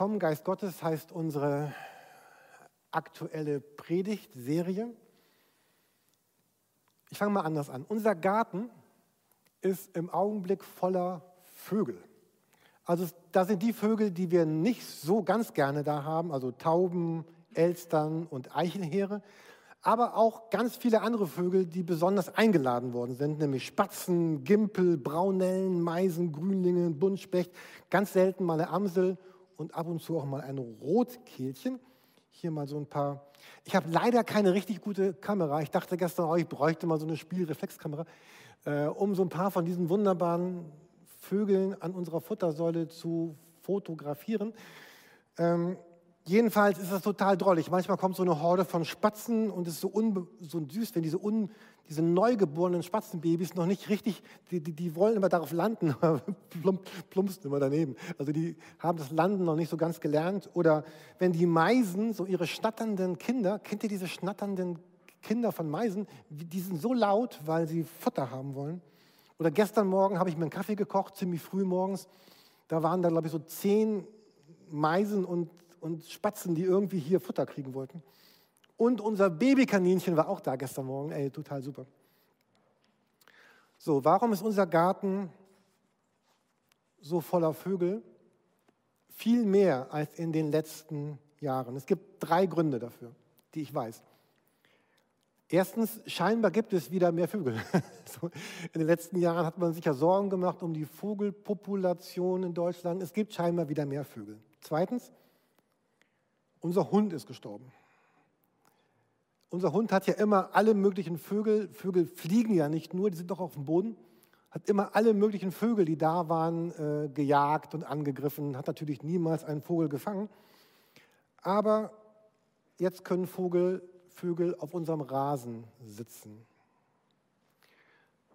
Komm, Geist Gottes heißt unsere aktuelle Predigtserie. Ich fange mal anders an. Unser Garten ist im Augenblick voller Vögel. Also da sind die Vögel, die wir nicht so ganz gerne da haben, also Tauben, Elstern und Eichenheere, aber auch ganz viele andere Vögel, die besonders eingeladen worden sind, nämlich Spatzen, Gimpel, Braunellen, Meisen, Grünlinge, Buntspecht, ganz selten mal eine Amsel und ab und zu auch mal ein Rotkehlchen. Hier mal so ein paar. Ich habe leider keine richtig gute Kamera. Ich dachte gestern, oh, ich bräuchte mal so eine Spielreflexkamera, äh, um so ein paar von diesen wunderbaren Vögeln an unserer Futtersäule zu fotografieren. Ähm, jedenfalls ist das total drollig. Manchmal kommt so eine Horde von Spatzen und es ist so, so süß, wenn diese, un, diese neugeborenen Spatzenbabys noch nicht richtig, die, die, die wollen immer darauf landen, aber plump, plumpsen immer daneben. Also die haben das Landen noch nicht so ganz gelernt. Oder wenn die Meisen, so ihre schnatternden Kinder, kennt ihr diese schnatternden Kinder von Meisen? Die sind so laut, weil sie Futter haben wollen. Oder gestern Morgen habe ich mir einen Kaffee gekocht, ziemlich früh morgens. Da waren da, glaube ich, so zehn Meisen und, und Spatzen, die irgendwie hier Futter kriegen wollten. Und unser Babykaninchen war auch da gestern Morgen. Ey, total super. So, warum ist unser Garten so voller Vögel? Viel mehr als in den letzten Jahren. Es gibt drei Gründe dafür, die ich weiß. Erstens, scheinbar gibt es wieder mehr Vögel. in den letzten Jahren hat man sich ja Sorgen gemacht um die Vogelpopulation in Deutschland. Es gibt scheinbar wieder mehr Vögel. Zweitens, unser Hund ist gestorben. Unser Hund hat ja immer alle möglichen Vögel, Vögel fliegen ja nicht nur, die sind doch auf dem Boden, hat immer alle möglichen Vögel, die da waren, äh, gejagt und angegriffen, hat natürlich niemals einen Vogel gefangen. Aber jetzt können Vogel Vögel auf unserem Rasen sitzen.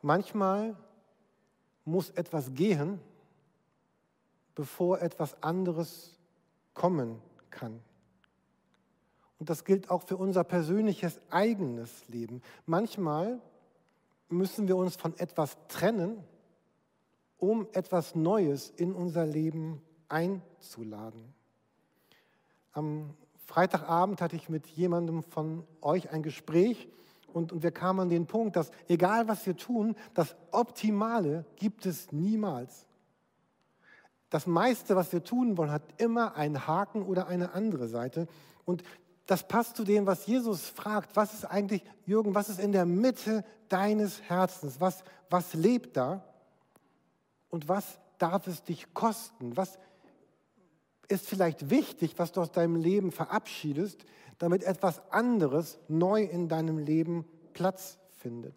Manchmal muss etwas gehen, bevor etwas anderes kommen kann. Und das gilt auch für unser persönliches eigenes Leben. Manchmal müssen wir uns von etwas trennen, um etwas Neues in unser Leben einzuladen. Am Freitagabend hatte ich mit jemandem von euch ein Gespräch und, und wir kamen an den Punkt, dass egal was wir tun, das Optimale gibt es niemals. Das meiste, was wir tun wollen, hat immer einen Haken oder eine andere Seite. Und das passt zu dem, was Jesus fragt. Was ist eigentlich, Jürgen, was ist in der Mitte deines Herzens? Was, was lebt da? Und was darf es dich kosten? Was, ist vielleicht wichtig, was du aus deinem Leben verabschiedest, damit etwas anderes neu in deinem Leben Platz findet.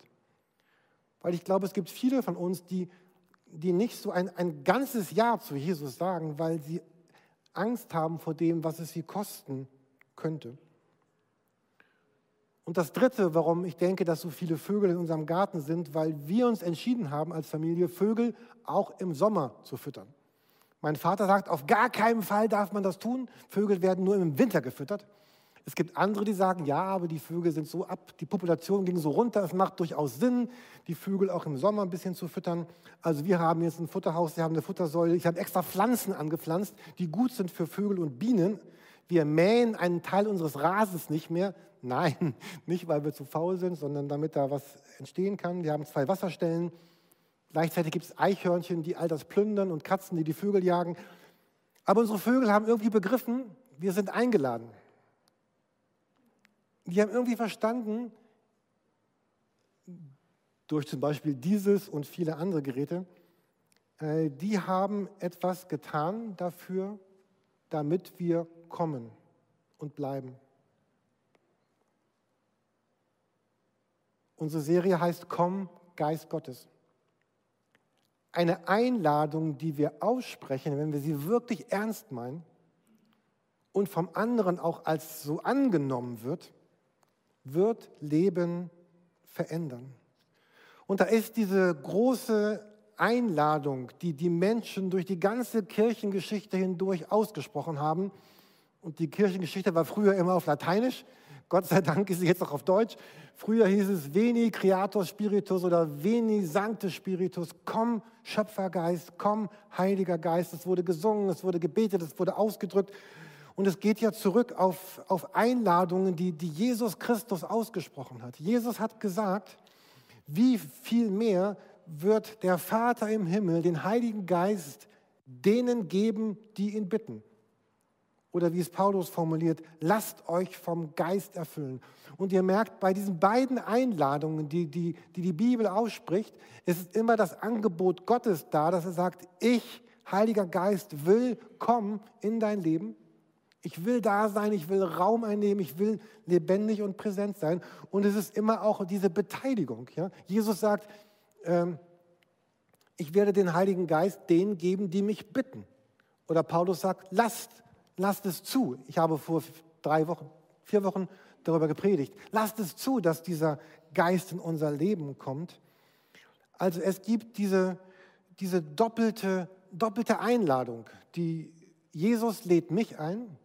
Weil ich glaube, es gibt viele von uns, die, die nicht so ein, ein ganzes Jahr zu Jesus sagen, weil sie Angst haben vor dem, was es sie kosten könnte. Und das Dritte, warum ich denke, dass so viele Vögel in unserem Garten sind, weil wir uns entschieden haben als Familie, Vögel auch im Sommer zu füttern. Mein Vater sagt, auf gar keinen Fall darf man das tun. Vögel werden nur im Winter gefüttert. Es gibt andere, die sagen, ja, aber die Vögel sind so ab, die Population ging so runter, es macht durchaus Sinn, die Vögel auch im Sommer ein bisschen zu füttern. Also wir haben jetzt ein Futterhaus, wir haben eine Futtersäule. Ich habe extra Pflanzen angepflanzt, die gut sind für Vögel und Bienen. Wir mähen einen Teil unseres Rasens nicht mehr. Nein, nicht weil wir zu faul sind, sondern damit da was entstehen kann. Wir haben zwei Wasserstellen. Gleichzeitig gibt es Eichhörnchen, die all das plündern und Katzen, die die Vögel jagen. Aber unsere Vögel haben irgendwie begriffen, wir sind eingeladen. Die haben irgendwie verstanden, durch zum Beispiel dieses und viele andere Geräte, äh, die haben etwas getan dafür, damit wir kommen und bleiben. Unsere Serie heißt Komm, Geist Gottes eine Einladung, die wir aussprechen, wenn wir sie wirklich ernst meinen und vom anderen auch als so angenommen wird, wird Leben verändern. Und da ist diese große Einladung, die die Menschen durch die ganze Kirchengeschichte hindurch ausgesprochen haben. Und die Kirchengeschichte war früher immer auf Lateinisch. Gott sei Dank ist es jetzt auch auf Deutsch. Früher hieß es Veni Creator Spiritus oder Veni Sancte Spiritus. Komm, Schöpfergeist, komm, Heiliger Geist. Es wurde gesungen, es wurde gebetet, es wurde ausgedrückt. Und es geht ja zurück auf, auf Einladungen, die, die Jesus Christus ausgesprochen hat. Jesus hat gesagt, wie viel mehr wird der Vater im Himmel den Heiligen Geist denen geben, die ihn bitten. Oder wie es Paulus formuliert, lasst euch vom Geist erfüllen. Und ihr merkt, bei diesen beiden Einladungen, die die, die, die Bibel ausspricht, ist immer das Angebot Gottes da, dass er sagt, ich, Heiliger Geist, will kommen in dein Leben. Ich will da sein, ich will Raum einnehmen, ich will lebendig und präsent sein. Und es ist immer auch diese Beteiligung. Ja? Jesus sagt, ähm, ich werde den Heiligen Geist denen geben, die mich bitten. Oder Paulus sagt, lasst, lasst es zu. Ich habe vor drei Wochen, vier Wochen darüber gepredigt. Lasst es zu, dass dieser Geist in unser Leben kommt. Also es gibt diese, diese doppelte, doppelte Einladung. Die, Jesus lädt mich ein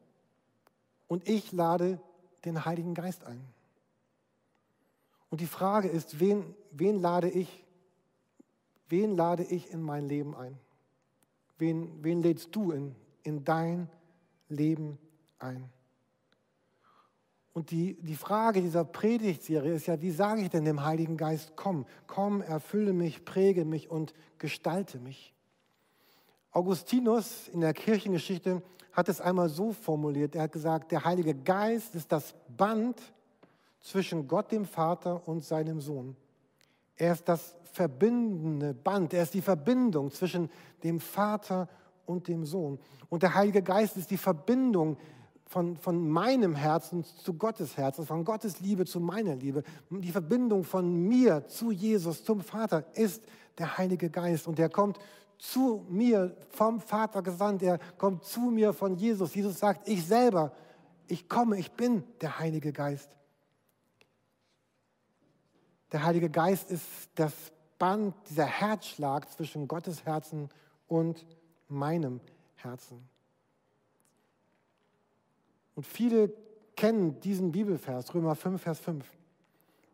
und ich lade den Heiligen Geist ein. Und die Frage ist, wen, wen lade ich Wen lade ich in mein Leben ein? Wen, wen lädst du in, in dein Leben ein? Und die, die Frage dieser Predigtserie ist ja, wie sage ich denn dem Heiligen Geist, komm, komm, erfülle mich, präge mich und gestalte mich. Augustinus in der Kirchengeschichte hat es einmal so formuliert, er hat gesagt, der Heilige Geist ist das Band zwischen Gott dem Vater und seinem Sohn. Er ist das verbindende Band, er ist die Verbindung zwischen dem Vater und dem Sohn. Und der Heilige Geist ist die Verbindung von, von meinem Herzen zu Gottes Herzen, von Gottes Liebe zu meiner Liebe. Die Verbindung von mir zu Jesus, zum Vater, ist der Heilige Geist. Und er kommt zu mir vom Vater gesandt, er kommt zu mir von Jesus. Jesus sagt, ich selber, ich komme, ich bin der Heilige Geist. Der Heilige Geist ist das Band, dieser Herzschlag zwischen Gottes Herzen und meinem Herzen. Und viele kennen diesen Bibelvers, Römer 5, Vers 5.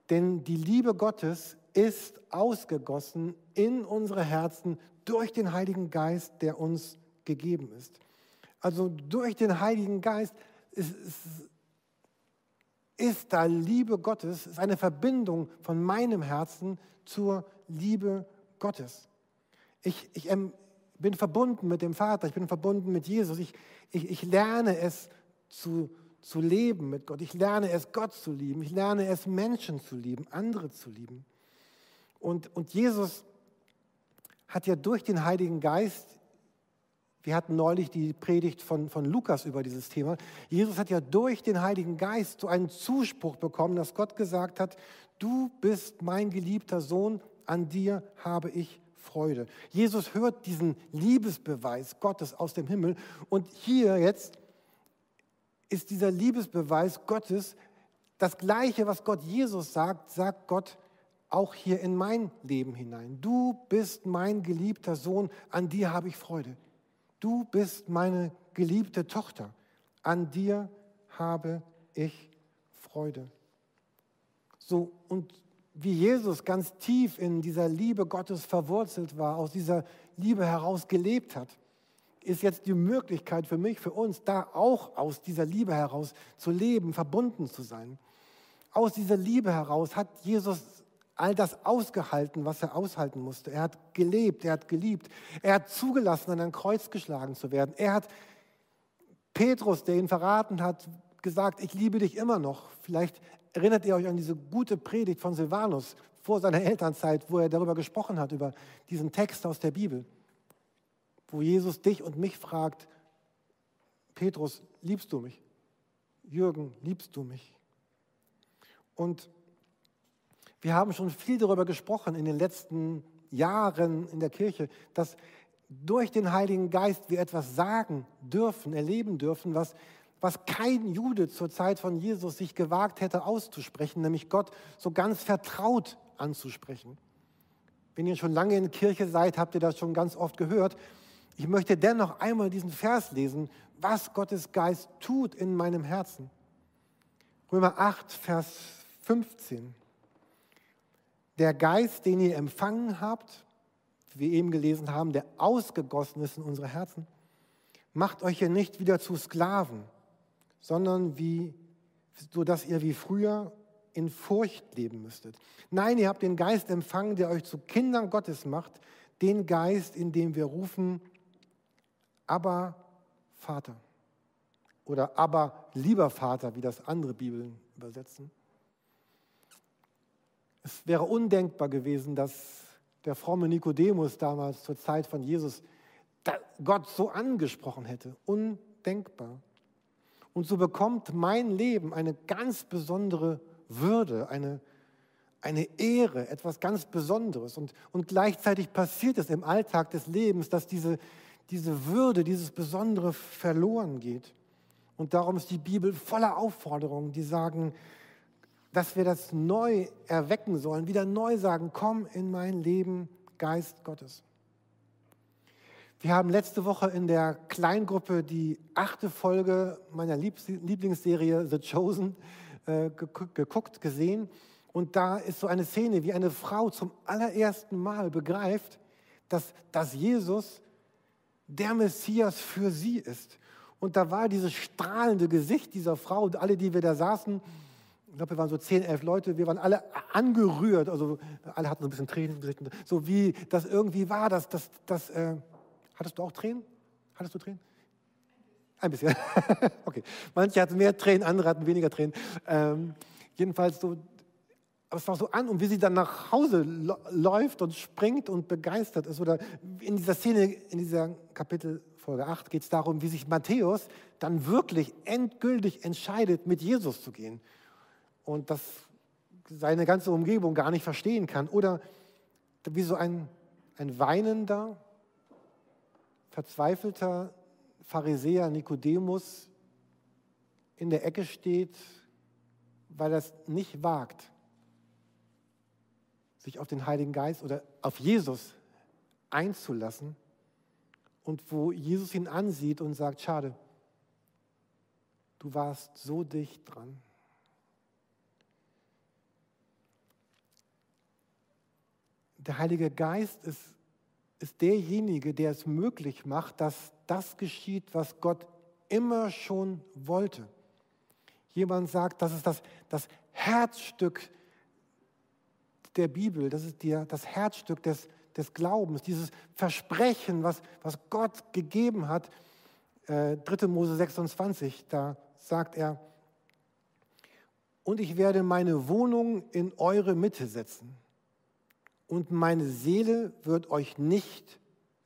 Denn die Liebe Gottes ist ausgegossen in unsere Herzen durch den Heiligen Geist, der uns gegeben ist. Also durch den Heiligen Geist ist, ist, ist da Liebe Gottes, ist eine Verbindung von meinem Herzen zur Liebe Gottes. Ich, ich ähm, bin verbunden mit dem Vater, ich bin verbunden mit Jesus. Ich, ich, ich lerne es zu, zu leben mit Gott. Ich lerne es, Gott zu lieben. Ich lerne es, Menschen zu lieben, andere zu lieben. Und, und Jesus hat ja durch den Heiligen Geist wir hatten neulich die Predigt von, von Lukas über dieses Thema. Jesus hat ja durch den Heiligen Geist so einen Zuspruch bekommen, dass Gott gesagt hat, du bist mein geliebter Sohn, an dir habe ich Freude. Jesus hört diesen Liebesbeweis Gottes aus dem Himmel und hier jetzt ist dieser Liebesbeweis Gottes das gleiche, was Gott Jesus sagt, sagt Gott auch hier in mein Leben hinein. Du bist mein geliebter Sohn, an dir habe ich Freude. Du bist meine geliebte Tochter. An dir habe ich Freude. So, und wie Jesus ganz tief in dieser Liebe Gottes verwurzelt war, aus dieser Liebe heraus gelebt hat, ist jetzt die Möglichkeit für mich, für uns, da auch aus dieser Liebe heraus zu leben, verbunden zu sein. Aus dieser Liebe heraus hat Jesus all das ausgehalten, was er aushalten musste. Er hat gelebt, er hat geliebt, er hat zugelassen, an ein Kreuz geschlagen zu werden. Er hat Petrus, der ihn verraten hat, gesagt, ich liebe dich immer noch. Vielleicht erinnert ihr euch an diese gute Predigt von Silvanus vor seiner Elternzeit, wo er darüber gesprochen hat, über diesen Text aus der Bibel, wo Jesus dich und mich fragt, Petrus, liebst du mich? Jürgen, liebst du mich? Und wir haben schon viel darüber gesprochen in den letzten Jahren in der Kirche, dass durch den Heiligen Geist wir etwas sagen dürfen, erleben dürfen, was, was kein Jude zur Zeit von Jesus sich gewagt hätte auszusprechen, nämlich Gott so ganz vertraut anzusprechen. Wenn ihr schon lange in Kirche seid, habt ihr das schon ganz oft gehört. Ich möchte dennoch einmal diesen Vers lesen, was Gottes Geist tut in meinem Herzen. Römer 8, Vers 15. Der Geist, den ihr empfangen habt, wie wir eben gelesen haben, der ausgegossen ist in unsere Herzen, macht euch hier nicht wieder zu Sklaven, sondern wie, so dass ihr wie früher in Furcht leben müsstet. Nein, ihr habt den Geist empfangen, der euch zu Kindern Gottes macht, den Geist, in dem wir rufen, aber Vater. Oder aber lieber Vater, wie das andere Bibeln übersetzen. Es wäre undenkbar gewesen, dass der fromme Nikodemus damals zur Zeit von Jesus Gott so angesprochen hätte. Undenkbar. Und so bekommt mein Leben eine ganz besondere Würde, eine, eine Ehre, etwas ganz Besonderes. Und, und gleichzeitig passiert es im Alltag des Lebens, dass diese, diese Würde, dieses Besondere verloren geht. Und darum ist die Bibel voller Aufforderungen, die sagen, dass wir das neu erwecken sollen, wieder neu sagen, komm in mein Leben, Geist Gottes. Wir haben letzte Woche in der Kleingruppe die achte Folge meiner Lieblingsserie The Chosen äh, geguckt, gesehen. Und da ist so eine Szene, wie eine Frau zum allerersten Mal begreift, dass, dass Jesus der Messias für sie ist. Und da war dieses strahlende Gesicht dieser Frau, und alle, die wir da saßen, ich glaube, wir waren so zehn, elf Leute, wir waren alle angerührt, also alle hatten so ein bisschen Tränen im Gesicht, so wie das irgendwie war, dass das, das äh, Hattest du auch Tränen? Hattest du Tränen? Ein bisschen. okay. Manche hatten mehr Tränen, andere hatten weniger Tränen. Ähm, jedenfalls so, aber es war so an und wie sie dann nach Hause läuft und springt und begeistert ist. Oder in dieser Szene, in dieser Kapitel Folge 8 geht es darum, wie sich Matthäus dann wirklich endgültig entscheidet, mit Jesus zu gehen. Und das seine ganze Umgebung gar nicht verstehen kann. Oder wie so ein, ein weinender, verzweifelter Pharisäer Nikodemus in der Ecke steht, weil er es nicht wagt, sich auf den Heiligen Geist oder auf Jesus einzulassen und wo Jesus ihn ansieht und sagt, schade, du warst so dicht dran. Der Heilige Geist ist ist derjenige, der es möglich macht, dass das geschieht, was Gott immer schon wollte. Jemand sagt, das ist das, das Herzstück der Bibel, das ist die, das Herzstück des, des Glaubens, dieses Versprechen, was, was Gott gegeben hat. Äh, 3. Mose 26, da sagt er, und ich werde meine Wohnung in eure Mitte setzen und meine Seele wird euch nicht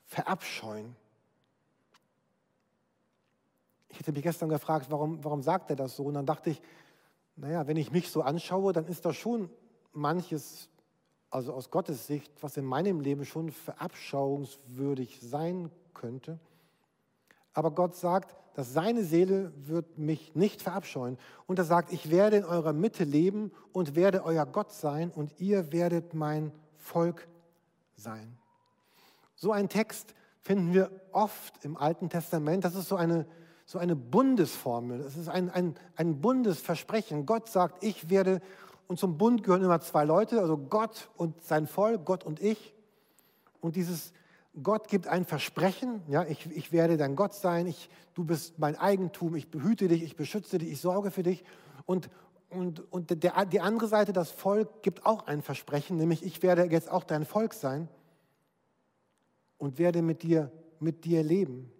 verabscheuen. Ich hätte mich gestern gefragt, warum, warum sagt er das so? Und dann dachte ich, naja, wenn ich mich so anschaue, dann ist da schon manches, also aus Gottes Sicht, was in meinem Leben schon verabschauungswürdig sein könnte. Aber Gott sagt, dass seine Seele wird mich nicht verabscheuen. Und er sagt, ich werde in eurer Mitte leben und werde euer Gott sein und ihr werdet mein Volk sein. So ein Text finden wir oft im Alten Testament. Das ist so eine, so eine Bundesformel. Das ist ein, ein, ein Bundesversprechen. Gott sagt, ich werde, und zum Bund gehören immer zwei Leute, also Gott und sein Volk, Gott und ich. Und dieses Gott gibt ein Versprechen, ja, ich, ich werde dein Gott sein, ich, du bist mein Eigentum, ich behüte dich, ich beschütze dich, ich sorge für dich. Und, und, und der, die andere Seite, das Volk, gibt auch ein Versprechen, nämlich ich werde jetzt auch dein Volk sein und werde mit dir, mit dir leben.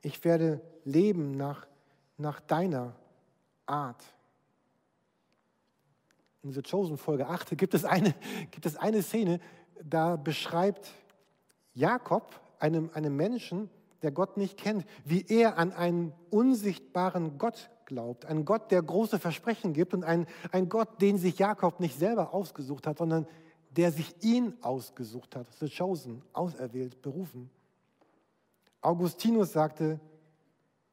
Ich werde leben nach, nach deiner Art. In dieser Chosen Folge 8 gibt es, eine, gibt es eine Szene, da beschreibt Jakob einem, einem Menschen, der Gott nicht kennt, wie er an einen unsichtbaren Gott glaubt. Ein Gott, der große Versprechen gibt und ein, ein Gott, den sich Jakob nicht selber ausgesucht hat, sondern der sich ihn ausgesucht hat, the chosen, auserwählt, berufen. Augustinus sagte,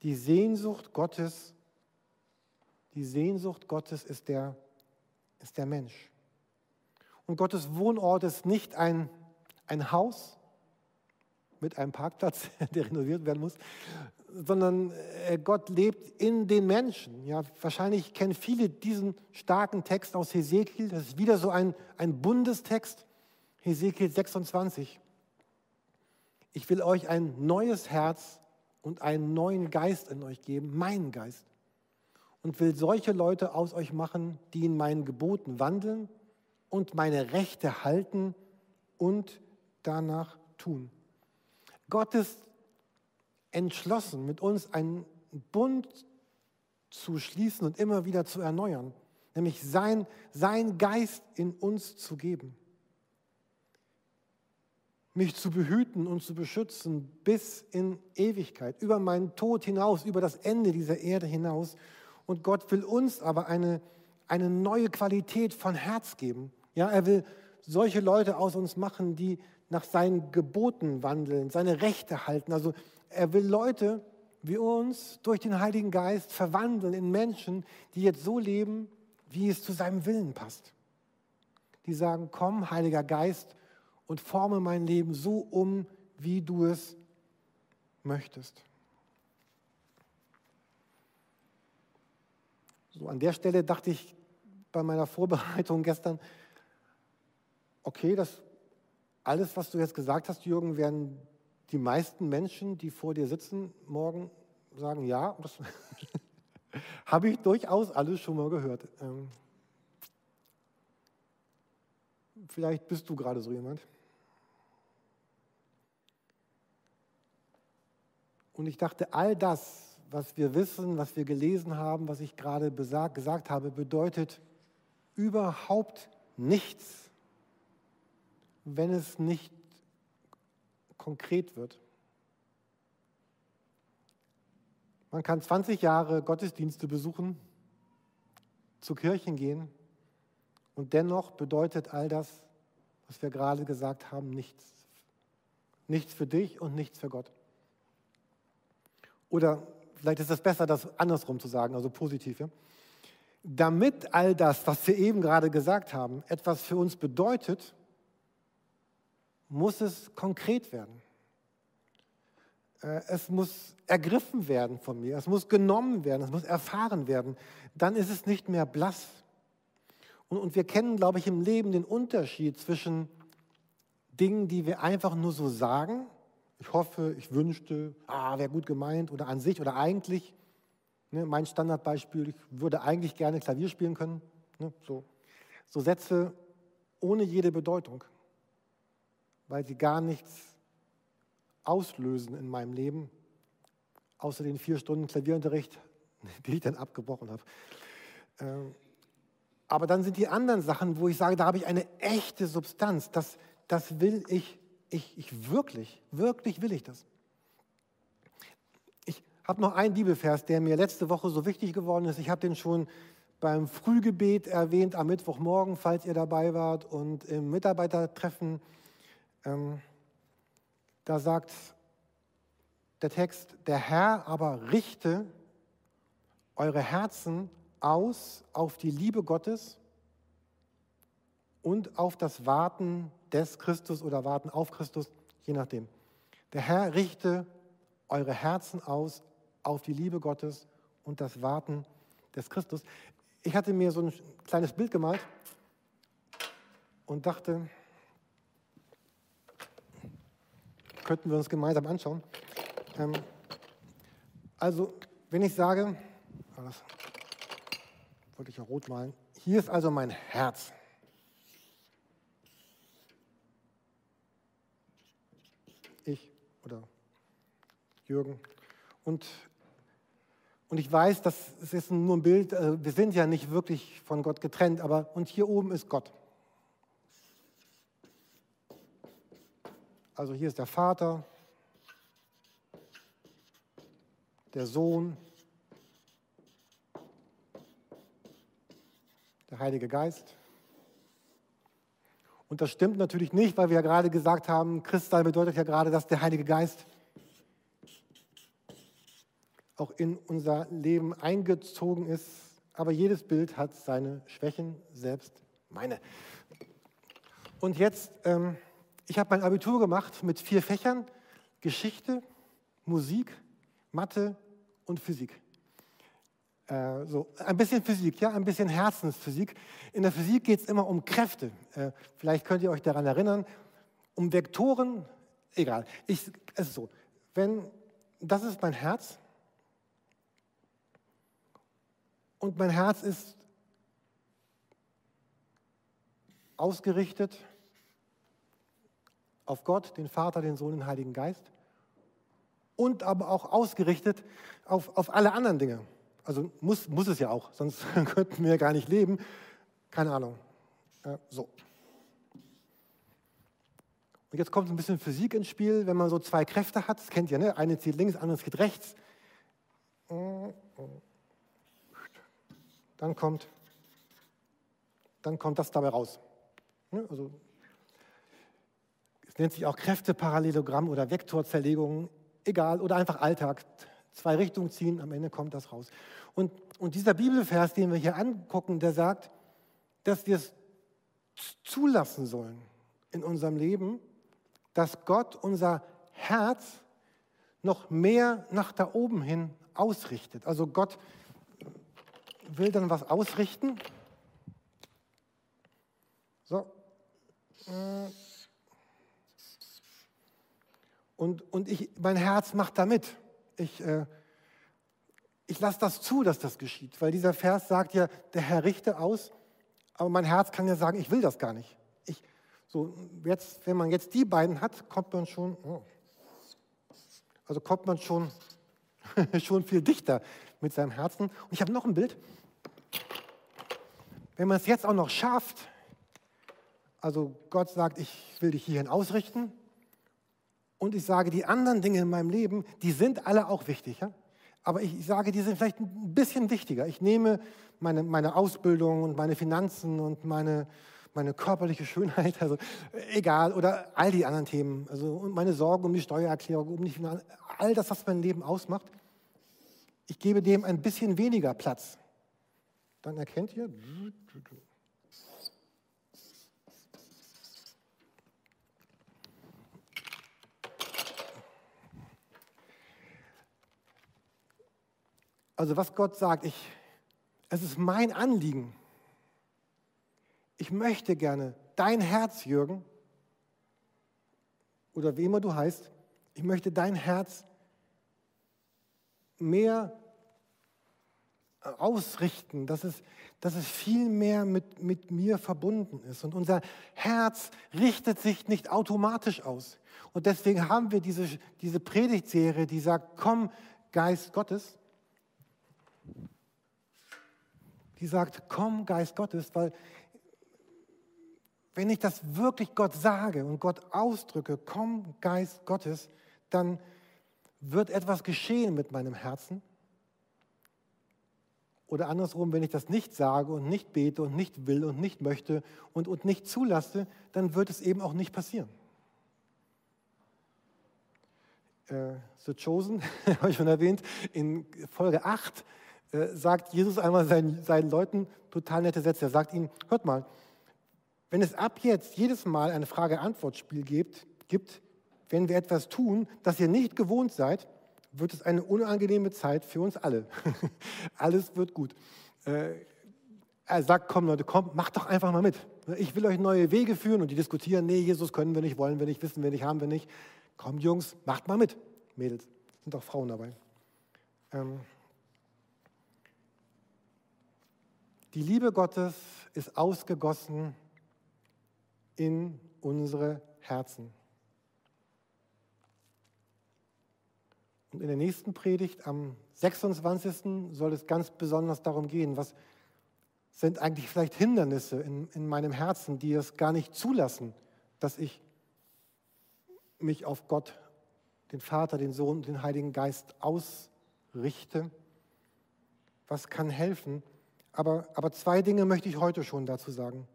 die Sehnsucht Gottes, die Sehnsucht Gottes ist der, ist der Mensch. Und Gottes Wohnort ist nicht ein, ein Haus mit einem Parkplatz, der renoviert werden muss, sondern äh, Gott lebt in den Menschen. Ja, wahrscheinlich kennen viele diesen starken Text aus Hesekiel. Das ist wieder so ein, ein Bundestext, Hesekiel 26. Ich will euch ein neues Herz und einen neuen Geist in euch geben, meinen Geist. Und will solche Leute aus euch machen, die in meinen Geboten wandeln und meine Rechte halten und danach tun. Gott ist entschlossen, mit uns einen Bund zu schließen und immer wieder zu erneuern, nämlich sein, sein Geist in uns zu geben. Mich zu behüten und zu beschützen bis in Ewigkeit, über meinen Tod hinaus, über das Ende dieser Erde hinaus. Und Gott will uns aber eine, eine neue Qualität von Herz geben. Ja, er will solche Leute aus uns machen, die nach seinen Geboten wandeln, seine Rechte halten. Also er will Leute wie uns durch den Heiligen Geist verwandeln in Menschen, die jetzt so leben, wie es zu seinem Willen passt. Die sagen, komm, Heiliger Geist, und forme mein Leben so um, wie du es möchtest. So, an der Stelle dachte ich bei meiner Vorbereitung gestern, okay, das alles, was du jetzt gesagt hast, Jürgen, werden die meisten Menschen, die vor dir sitzen, morgen sagen, ja, das habe ich durchaus alles schon mal gehört. Ähm, vielleicht bist du gerade so jemand. Und ich dachte, all das, was wir wissen, was wir gelesen haben, was ich gerade besagt, gesagt habe, bedeutet überhaupt nichts, wenn es nicht konkret wird. Man kann 20 Jahre Gottesdienste besuchen, zu Kirchen gehen und dennoch bedeutet all das, was wir gerade gesagt haben, nichts. Nichts für dich und nichts für Gott. Oder vielleicht ist es besser, das andersrum zu sagen, also positiv. Ja? Damit all das, was wir eben gerade gesagt haben, etwas für uns bedeutet, muss es konkret werden. Äh, es muss ergriffen werden von mir, es muss genommen werden, es muss erfahren werden. Dann ist es nicht mehr blass. Und, und wir kennen, glaube ich, im Leben den Unterschied zwischen Dingen, die wir einfach nur so sagen, ich hoffe, ich wünschte, ah, wäre gut gemeint oder an sich oder eigentlich. Ne, mein Standardbeispiel, ich würde eigentlich gerne Klavier spielen können. Ne, so. so Sätze ohne jede Bedeutung weil sie gar nichts auslösen in meinem Leben, außer den vier Stunden Klavierunterricht, die ich dann abgebrochen habe. Ähm, aber dann sind die anderen Sachen, wo ich sage, da habe ich eine echte Substanz. Das, das will ich, ich, ich wirklich, wirklich will ich das. Ich habe noch einen Bibelvers, der mir letzte Woche so wichtig geworden ist. Ich habe den schon beim Frühgebet erwähnt am Mittwochmorgen, falls ihr dabei wart, und im Mitarbeitertreffen ähm, da sagt der Text, der Herr aber richte eure Herzen aus auf die Liebe Gottes und auf das Warten des Christus oder Warten auf Christus, je nachdem. Der Herr richte eure Herzen aus auf die Liebe Gottes und das Warten des Christus. Ich hatte mir so ein kleines Bild gemalt und dachte, könnten wir uns gemeinsam anschauen. Ähm, also, wenn ich sage, oh, das wollte ich ja rot malen, hier ist also mein Herz. Ich oder Jürgen. Und, und ich weiß, das ist nur ein Bild, äh, wir sind ja nicht wirklich von Gott getrennt, aber und hier oben ist Gott. Also hier ist der Vater, der Sohn, der Heilige Geist. Und das stimmt natürlich nicht, weil wir ja gerade gesagt haben, Christsein bedeutet ja gerade, dass der Heilige Geist auch in unser Leben eingezogen ist. Aber jedes Bild hat seine Schwächen, selbst meine. Und jetzt ähm, ich habe mein Abitur gemacht mit vier Fächern, Geschichte, Musik, Mathe und Physik. Äh, so, ein bisschen Physik, ja, ein bisschen Herzensphysik. In der Physik geht es immer um Kräfte. Äh, vielleicht könnt ihr euch daran erinnern, um Vektoren, egal. Ich, es ist so, wenn, das ist mein Herz und mein Herz ist ausgerichtet auf Gott, den Vater, den Sohn, den Heiligen Geist und aber auch ausgerichtet auf, auf alle anderen Dinge. Also muss, muss es ja auch, sonst könnten wir gar nicht leben. Keine Ahnung. Äh, so. Und jetzt kommt ein bisschen Physik ins Spiel, wenn man so zwei Kräfte hat. Das kennt ihr, ne? Eine zieht links, andere zieht rechts. Dann kommt, dann kommt das dabei raus. Ne? Also, nennt sich auch Kräfteparallelogramm oder Vektorzerlegung, egal, oder einfach Alltag zwei Richtungen ziehen, am Ende kommt das raus. Und, und dieser Bibelvers, den wir hier angucken, der sagt, dass wir es zulassen sollen in unserem Leben, dass Gott unser Herz noch mehr nach da oben hin ausrichtet. Also Gott will dann was ausrichten. So. Und, und ich, mein Herz macht da mit ich, äh, ich lasse das zu, dass das geschieht, weil dieser Vers sagt ja, der Herr richte aus, aber mein Herz kann ja sagen, ich will das gar nicht. Ich, so jetzt, wenn man jetzt die beiden hat, kommt man schon, oh, also kommt man schon, schon viel dichter mit seinem Herzen. Und ich habe noch ein Bild. Wenn man es jetzt auch noch schafft, also Gott sagt, ich will dich hierhin ausrichten, und ich sage, die anderen Dinge in meinem Leben, die sind alle auch wichtig. Ja? Aber ich sage, die sind vielleicht ein bisschen wichtiger. Ich nehme meine, meine Ausbildung und meine Finanzen und meine, meine körperliche Schönheit, also egal, oder all die anderen Themen, also und meine Sorgen um die Steuererklärung, um die Finanzen, all das, was mein Leben ausmacht. Ich gebe dem ein bisschen weniger Platz. Dann erkennt ihr, Also was Gott sagt, ich, es ist mein Anliegen. Ich möchte gerne dein Herz, Jürgen, oder wie immer du heißt, ich möchte dein Herz mehr ausrichten, dass es, dass es viel mehr mit, mit mir verbunden ist. Und unser Herz richtet sich nicht automatisch aus. Und deswegen haben wir diese, diese Predigtserie, die sagt, komm, Geist Gottes die sagt, komm Geist Gottes, weil wenn ich das wirklich Gott sage und Gott ausdrücke, komm Geist Gottes, dann wird etwas geschehen mit meinem Herzen. Oder andersrum, wenn ich das nicht sage und nicht bete und nicht will und nicht möchte und, und nicht zulasse, dann wird es eben auch nicht passieren. Äh, The Chosen, habe ich schon erwähnt, in Folge 8 äh, sagt Jesus einmal seinen, seinen Leuten total nette Sätze. Er sagt ihnen, hört mal, wenn es ab jetzt jedes Mal ein Frage-Antwort-Spiel gibt, gibt, wenn wir etwas tun, das ihr nicht gewohnt seid, wird es eine unangenehme Zeit für uns alle. Alles wird gut. Äh, er sagt, komm Leute, komm, macht doch einfach mal mit. Ich will euch neue Wege führen und die diskutieren, nee, Jesus können wir nicht, wollen wir nicht, wissen wir nicht, haben wir nicht. Kommt Jungs, macht mal mit. Mädels, sind auch Frauen dabei. Ähm, Die Liebe Gottes ist ausgegossen in unsere Herzen. Und in der nächsten Predigt am 26. soll es ganz besonders darum gehen, was sind eigentlich vielleicht Hindernisse in, in meinem Herzen, die es gar nicht zulassen, dass ich mich auf Gott, den Vater, den Sohn und den Heiligen Geist ausrichte. Was kann helfen? Aber, aber zwei Dinge möchte ich heute schon dazu sagen.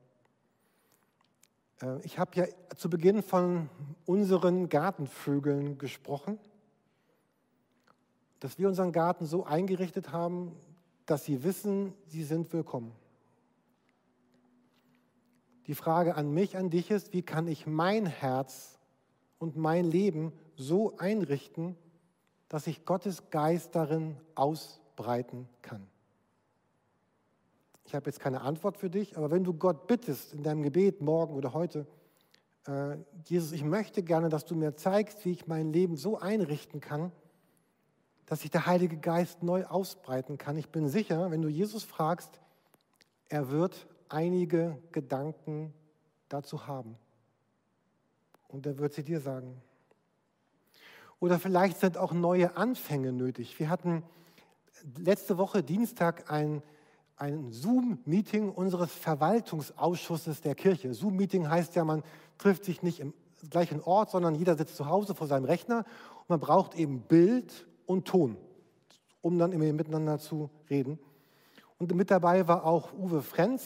Äh, ich habe ja zu Beginn von unseren Gartenvögeln gesprochen, dass wir unseren Garten so eingerichtet haben, dass sie wissen, sie sind willkommen. Die Frage an mich, an dich ist, wie kann ich mein Herz und mein Leben so einrichten, dass sich Gottes Geist darin ausbreiten kann. Ich habe jetzt keine Antwort für dich, aber wenn du Gott bittest in deinem Gebet morgen oder heute, äh, Jesus, ich möchte gerne, dass du mir zeigst, wie ich mein Leben so einrichten kann, dass sich der Heilige Geist neu ausbreiten kann. Ich bin sicher, wenn du Jesus fragst, er wird einige Gedanken dazu haben. Und er wird sie dir sagen. Oder vielleicht sind auch neue Anfänge nötig. Wir hatten letzte Woche Dienstag ein, ein Zoom-Meeting unseres Verwaltungsausschusses der Kirche. Zoom-Meeting heißt ja, man trifft sich nicht im gleichen Ort, sondern jeder sitzt zu Hause vor seinem Rechner und man braucht eben Bild und Ton, um dann immer miteinander zu reden. Und mit dabei war auch Uwe Frenz.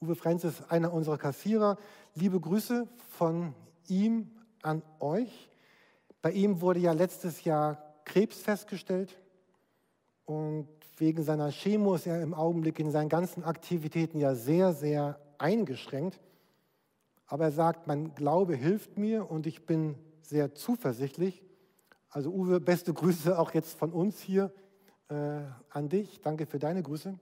Uwe Frenz ist einer unserer Kassierer. Liebe Grüße von ihm an euch. Bei ihm wurde ja letztes Jahr Krebs festgestellt und wegen seiner Chemo ist er im Augenblick in seinen ganzen Aktivitäten ja sehr, sehr eingeschränkt. Aber er sagt, mein Glaube hilft mir und ich bin sehr zuversichtlich. Also Uwe, beste Grüße auch jetzt von uns hier äh, an dich. Danke für deine Grüße.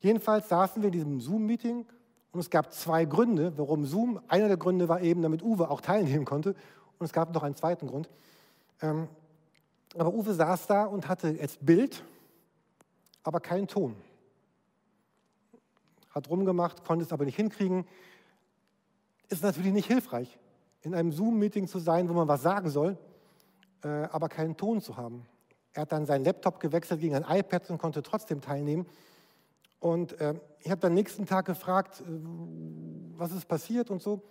Jedenfalls saßen wir in diesem Zoom-Meeting und es gab zwei Gründe, warum Zoom. Einer der Gründe war eben, damit Uwe auch teilnehmen konnte. Und es gab noch einen zweiten Grund. Ähm, aber Uwe saß da und hatte jetzt Bild, aber keinen Ton. Hat rumgemacht, konnte es aber nicht hinkriegen. Ist natürlich nicht hilfreich, in einem Zoom-Meeting zu sein, wo man was sagen soll äh, aber keinen Ton zu haben. Er hat dann seinen Laptop gewechselt gegen ein iPad und konnte trotzdem teilnehmen. Und äh, ich habe dann nächsten Tag gefragt, äh, was ist passiert und so.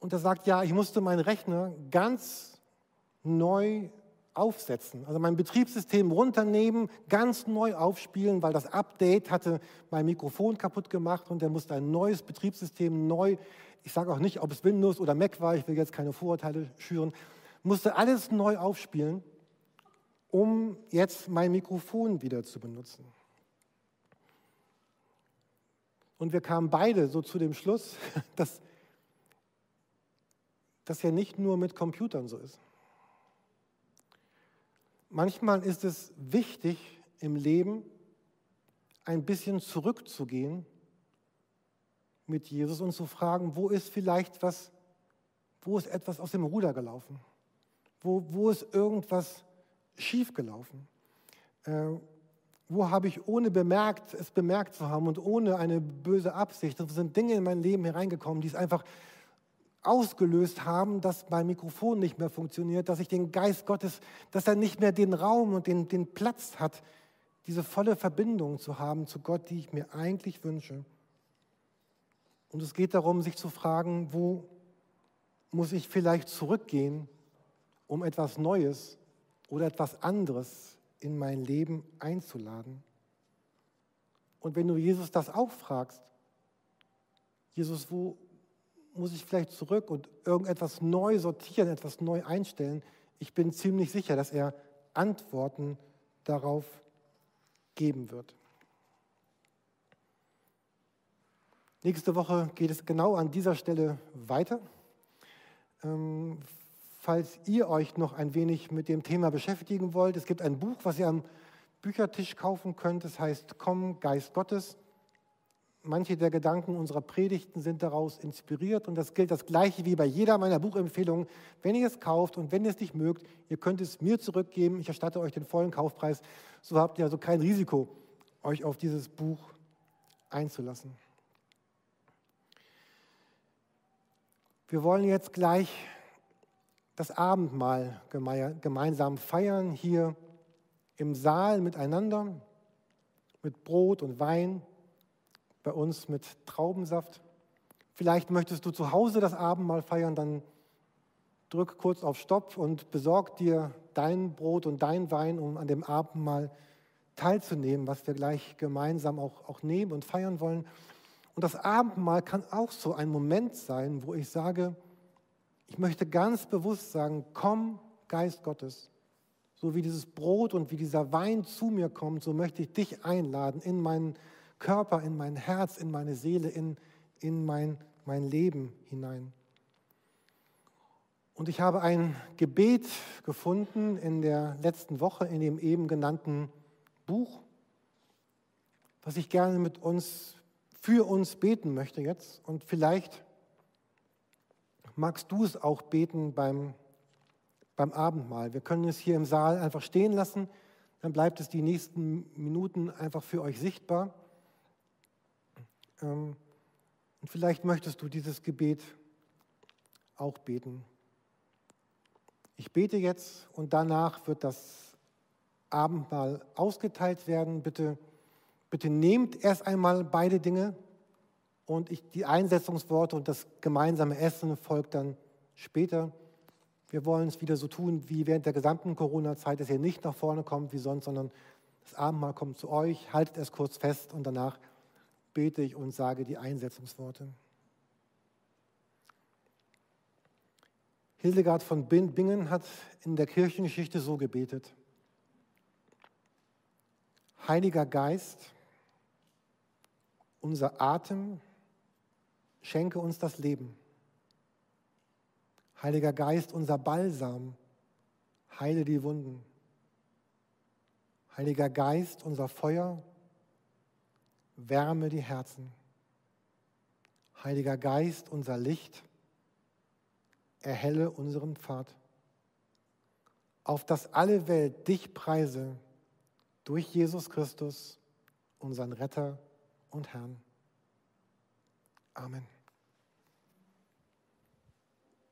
Und er sagt, ja, ich musste meinen Rechner ganz neu aufsetzen. Also mein Betriebssystem runternehmen, ganz neu aufspielen, weil das Update hatte mein Mikrofon kaputt gemacht und er musste ein neues Betriebssystem neu, ich sage auch nicht, ob es Windows oder Mac war, ich will jetzt keine Vorurteile schüren, musste alles neu aufspielen, um jetzt mein Mikrofon wieder zu benutzen. Und wir kamen beide so zu dem Schluss, dass das ja nicht nur mit Computern so ist. Manchmal ist es wichtig im Leben, ein bisschen zurückzugehen mit Jesus und zu fragen, wo ist vielleicht was, wo ist etwas aus dem Ruder gelaufen? Wo, wo ist irgendwas schiefgelaufen? Äh, wo habe ich ohne bemerkt, es bemerkt zu haben und ohne eine böse Absicht, sind Dinge in mein Leben hereingekommen, die es einfach ausgelöst haben, dass mein Mikrofon nicht mehr funktioniert, dass ich den Geist Gottes, dass er nicht mehr den Raum und den, den Platz hat, diese volle Verbindung zu haben zu Gott, die ich mir eigentlich wünsche. Und es geht darum, sich zu fragen, wo muss ich vielleicht zurückgehen um etwas Neues oder etwas anderes in mein Leben einzuladen. Und wenn du Jesus das auch fragst, Jesus, wo muss ich vielleicht zurück und irgendetwas neu sortieren, etwas neu einstellen? Ich bin ziemlich sicher, dass er Antworten darauf geben wird. Nächste Woche geht es genau an dieser Stelle weiter. Ähm, falls ihr euch noch ein wenig mit dem Thema beschäftigen wollt. Es gibt ein Buch, was ihr am Büchertisch kaufen könnt. Es heißt Komm, Geist Gottes. Manche der Gedanken unserer Predigten sind daraus inspiriert und das gilt das gleiche wie bei jeder meiner Buchempfehlungen. Wenn ihr es kauft und wenn ihr es nicht mögt, ihr könnt es mir zurückgeben. Ich erstatte euch den vollen Kaufpreis. So habt ihr also kein Risiko, euch auf dieses Buch einzulassen. Wir wollen jetzt gleich das Abendmahl gemeinsam feiern, hier im Saal miteinander, mit Brot und Wein, bei uns mit Traubensaft. Vielleicht möchtest du zu Hause das Abendmahl feiern, dann drück kurz auf Stopp und besorg dir dein Brot und dein Wein, um an dem Abendmahl teilzunehmen, was wir gleich gemeinsam auch, auch nehmen und feiern wollen. Und das Abendmahl kann auch so ein Moment sein, wo ich sage, ich möchte ganz bewusst sagen, komm, Geist Gottes. So wie dieses Brot und wie dieser Wein zu mir kommt, so möchte ich dich einladen in meinen Körper, in mein Herz, in meine Seele, in, in mein, mein Leben hinein. Und ich habe ein Gebet gefunden in der letzten Woche in dem eben genannten Buch, was ich gerne mit uns, für uns beten möchte jetzt. Und vielleicht magst du es auch beten beim, beim Abendmahl. Wir können es hier im Saal einfach stehen lassen, dann bleibt es die nächsten Minuten einfach für euch sichtbar. Ähm, und vielleicht möchtest du dieses Gebet auch beten. Ich bete jetzt und danach wird das Abendmahl ausgeteilt werden. Bitte, bitte nehmt erst einmal beide Dinge und ich, die Einsetzungsworte und das gemeinsame Essen folgt dann später. Wir wollen es wieder so tun, wie während der gesamten Corona-Zeit, dass ihr nicht nach vorne kommt wie sonst, sondern das Abendmahl kommt zu euch, haltet es kurz fest und danach bete ich und sage die Einsetzungsworte. Hildegard von Bingen hat in der Kirchengeschichte so gebetet. Heiliger Geist, unser Atem, schenke uns das Leben. Heiliger Geist, unser Balsam, heile die Wunden. Heiliger Geist, unser Feuer, wärme die Herzen. Heiliger Geist, unser Licht, erhelle unseren Pfad. Auf dass alle Welt dich preise durch Jesus Christus, unseren Retter und Herrn. Amen.